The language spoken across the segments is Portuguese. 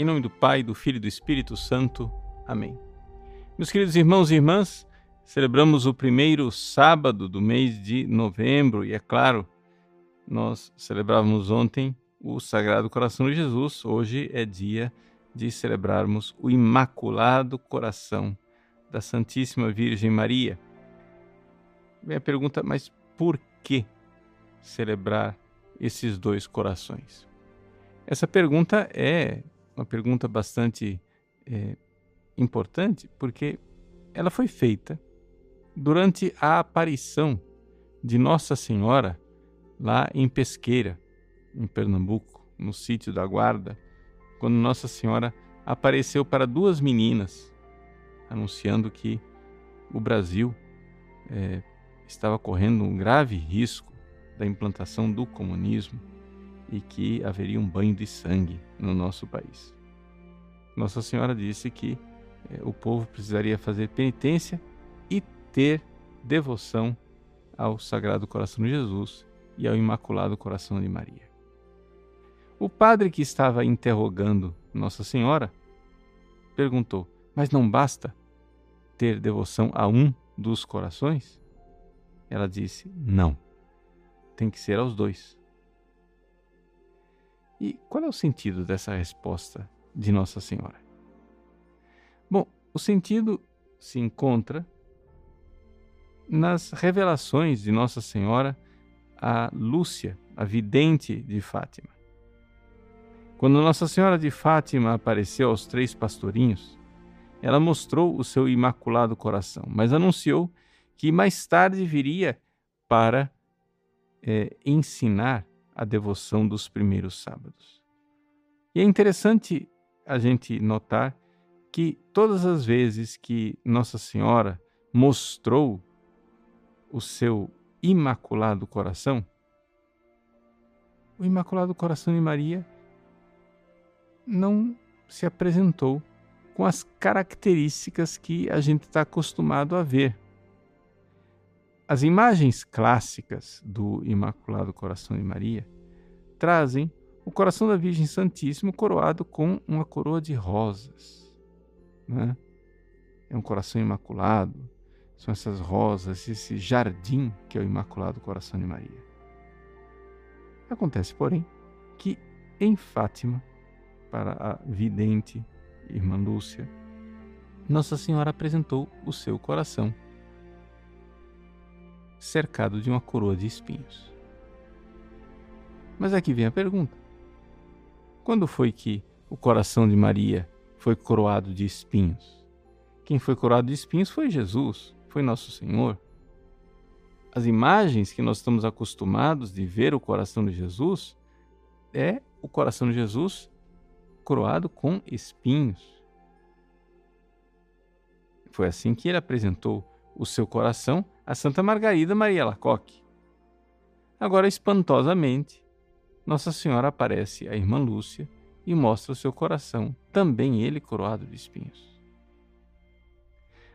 Em nome do Pai, do Filho e do Espírito Santo. Amém. Meus queridos irmãos e irmãs, celebramos o primeiro sábado do mês de novembro e, é claro, nós celebrávamos ontem o Sagrado Coração de Jesus. Hoje é dia de celebrarmos o Imaculado Coração da Santíssima Virgem Maria. Vem a pergunta, mas por que celebrar esses dois corações? Essa pergunta é uma pergunta bastante é, importante, porque ela foi feita durante a aparição de Nossa Senhora lá em Pesqueira, em Pernambuco, no sítio da Guarda, quando Nossa Senhora apareceu para duas meninas, anunciando que o Brasil é, estava correndo um grave risco da implantação do comunismo e que haveria um banho de sangue no nosso país. Nossa Senhora disse que eh, o povo precisaria fazer penitência e ter devoção ao Sagrado Coração de Jesus e ao Imaculado Coração de Maria. O padre que estava interrogando Nossa Senhora perguntou: Mas não basta ter devoção a um dos corações? Ela disse: Não, tem que ser aos dois. E qual é o sentido dessa resposta de Nossa Senhora? Bom, o sentido se encontra nas revelações de Nossa Senhora a Lúcia, a vidente de Fátima. Quando Nossa Senhora de Fátima apareceu aos três pastorinhos, ela mostrou o seu imaculado coração, mas anunciou que mais tarde viria para é, ensinar a devoção dos primeiros sábados. E é interessante a gente notar que todas as vezes que Nossa Senhora mostrou o seu imaculado coração, o imaculado coração de Maria não se apresentou com as características que a gente está acostumado a ver. As imagens clássicas do Imaculado Coração de Maria trazem o coração da Virgem Santíssima coroado com uma coroa de rosas. Né? É um coração imaculado, são essas rosas, esse jardim que é o Imaculado Coração de Maria. Acontece, porém, que em Fátima, para a vidente irmã Lúcia, Nossa Senhora apresentou o seu coração cercado de uma coroa de espinhos. Mas aqui vem a pergunta: quando foi que o coração de Maria foi coroado de espinhos? Quem foi coroado de espinhos foi Jesus, foi nosso Senhor. As imagens que nós estamos acostumados de ver o coração de Jesus é o coração de Jesus coroado com espinhos. Foi assim que ele apresentou o seu coração a Santa Margarida Maria Lacoque. Agora, espantosamente, Nossa Senhora aparece à irmã Lúcia e mostra o seu coração, também ele coroado de espinhos.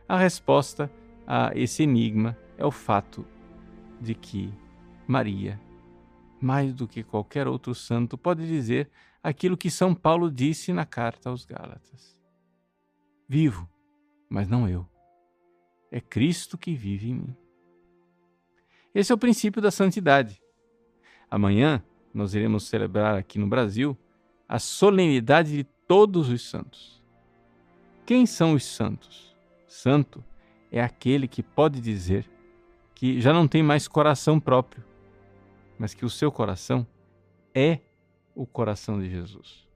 A resposta a esse enigma é o fato de que Maria, mais do que qualquer outro santo, pode dizer aquilo que São Paulo disse na carta aos Gálatas: Vivo, mas não eu. É Cristo que vive em mim. Esse é o princípio da santidade. Amanhã nós iremos celebrar aqui no Brasil a solenidade de todos os santos. Quem são os santos? Santo é aquele que pode dizer que já não tem mais coração próprio, mas que o seu coração é o coração de Jesus.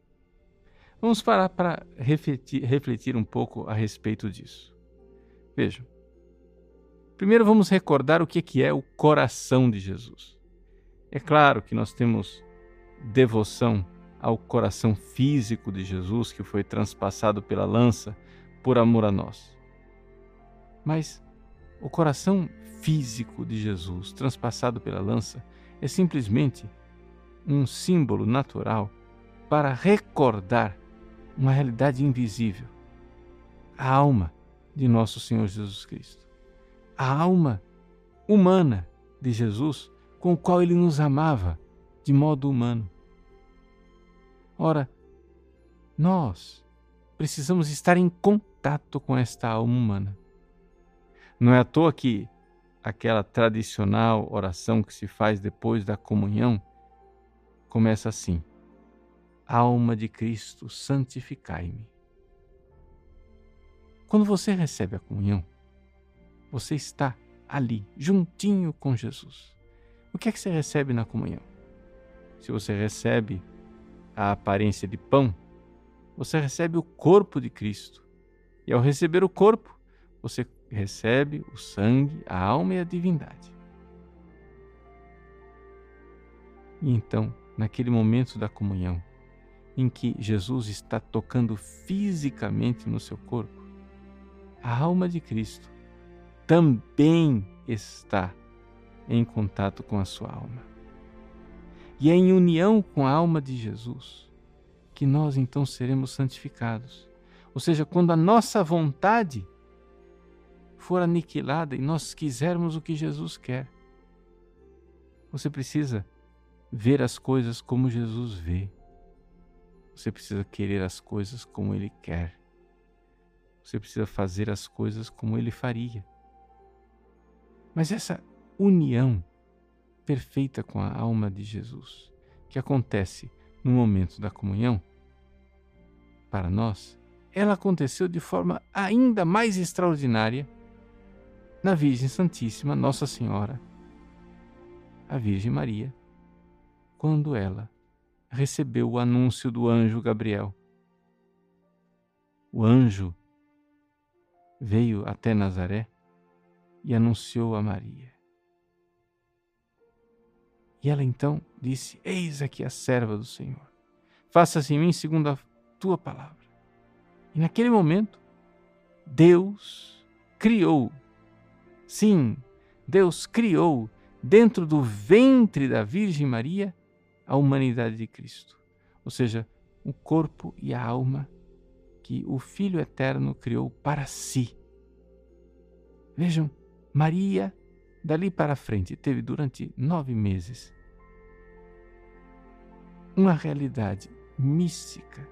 Vamos parar para refletir, refletir um pouco a respeito disso. Vejam, Primeiro vamos recordar o que é o coração de Jesus. É claro que nós temos devoção ao coração físico de Jesus que foi transpassado pela lança por amor a nós. Mas o coração físico de Jesus, transpassado pela lança, é simplesmente um símbolo natural para recordar uma realidade invisível, a alma de nosso Senhor Jesus Cristo a alma humana de Jesus, com o qual ele nos amava de modo humano. Ora, nós precisamos estar em contato com esta alma humana. Não é à toa que aquela tradicional oração que se faz depois da comunhão começa assim: Alma de Cristo, santificai-me. Quando você recebe a comunhão, você está ali, juntinho com Jesus. O que é que você recebe na comunhão? Se você recebe a aparência de pão, você recebe o corpo de Cristo. E ao receber o corpo, você recebe o sangue, a alma e a divindade. E então, naquele momento da comunhão, em que Jesus está tocando fisicamente no seu corpo, a alma de Cristo também está em contato com a sua alma. E é em união com a alma de Jesus que nós então seremos santificados. Ou seja, quando a nossa vontade for aniquilada e nós quisermos o que Jesus quer. Você precisa ver as coisas como Jesus vê. Você precisa querer as coisas como Ele quer. Você precisa fazer as coisas como Ele faria. Mas essa união perfeita com a alma de Jesus, que acontece no momento da comunhão, para nós, ela aconteceu de forma ainda mais extraordinária na Virgem Santíssima Nossa Senhora, a Virgem Maria, quando ela recebeu o anúncio do anjo Gabriel. O anjo veio até Nazaré e anunciou a Maria. E ela então disse: Eis aqui a serva do Senhor. Faça-se em mim segundo a tua palavra. E naquele momento, Deus criou Sim, Deus criou dentro do ventre da Virgem Maria a humanidade de Cristo, ou seja, o corpo e a alma que o Filho Eterno criou para si. Vejam, Maria, dali para frente, teve durante nove meses uma realidade mística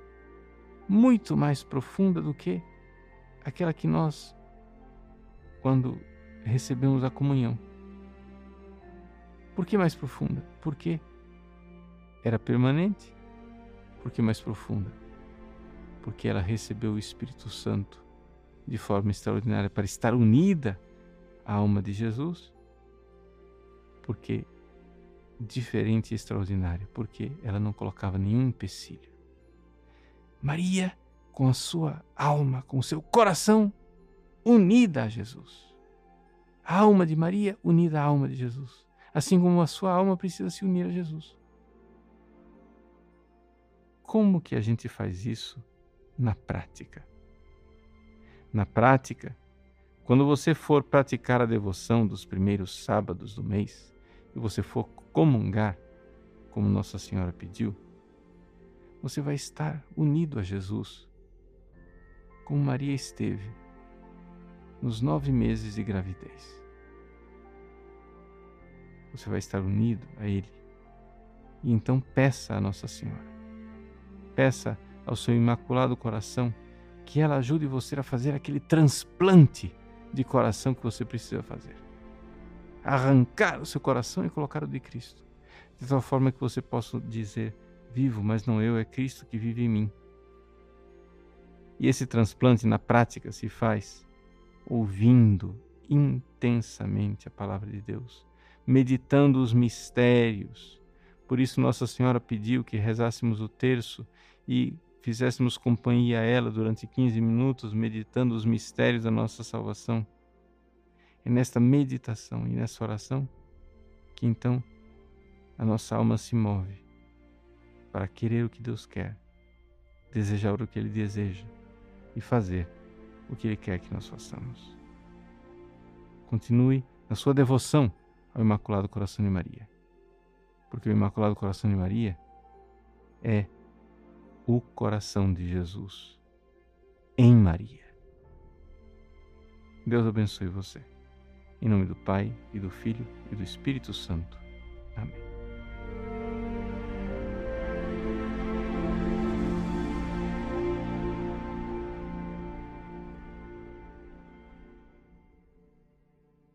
muito mais profunda do que aquela que nós, quando recebemos a comunhão. Por que mais profunda? Porque era permanente. Por que mais profunda? Porque ela recebeu o Espírito Santo de forma extraordinária para estar unida à alma de Jesus. Porque diferente e extraordinária, porque ela não colocava nenhum empecilho. Maria, com a sua alma, com o seu coração unida a Jesus a alma de Maria unida à alma de Jesus, assim como a sua alma precisa se unir a Jesus. Como que a gente faz isso na prática? Na prática, quando você for praticar a devoção dos primeiros sábados do mês e você for comungar, como Nossa Senhora pediu, você vai estar unido a Jesus, como Maria esteve nos nove meses de gravidez. Você vai estar unido a Ele. E então peça a Nossa Senhora. Peça ao seu imaculado coração que ela ajude você a fazer aquele transplante de coração que você precisa fazer. Arrancar o seu coração e colocar o de Cristo. De tal forma que você possa dizer: Vivo, mas não eu, é Cristo que vive em mim. E esse transplante na prática se faz ouvindo intensamente a palavra de Deus, meditando os mistérios. Por isso, Nossa Senhora pediu que rezássemos o terço e fizéssemos companhia a ela durante 15 minutos, meditando os mistérios da nossa salvação. É nesta meditação e nessa oração que então a nossa alma se move para querer o que Deus quer, desejar o que Ele deseja e fazer o que Ele quer que nós façamos. Continue na sua devoção ao Imaculado Coração de Maria. Porque o Imaculado Coração de Maria é o coração de Jesus em Maria. Deus abençoe você. Em nome do Pai, e do Filho, e do Espírito Santo. Amém.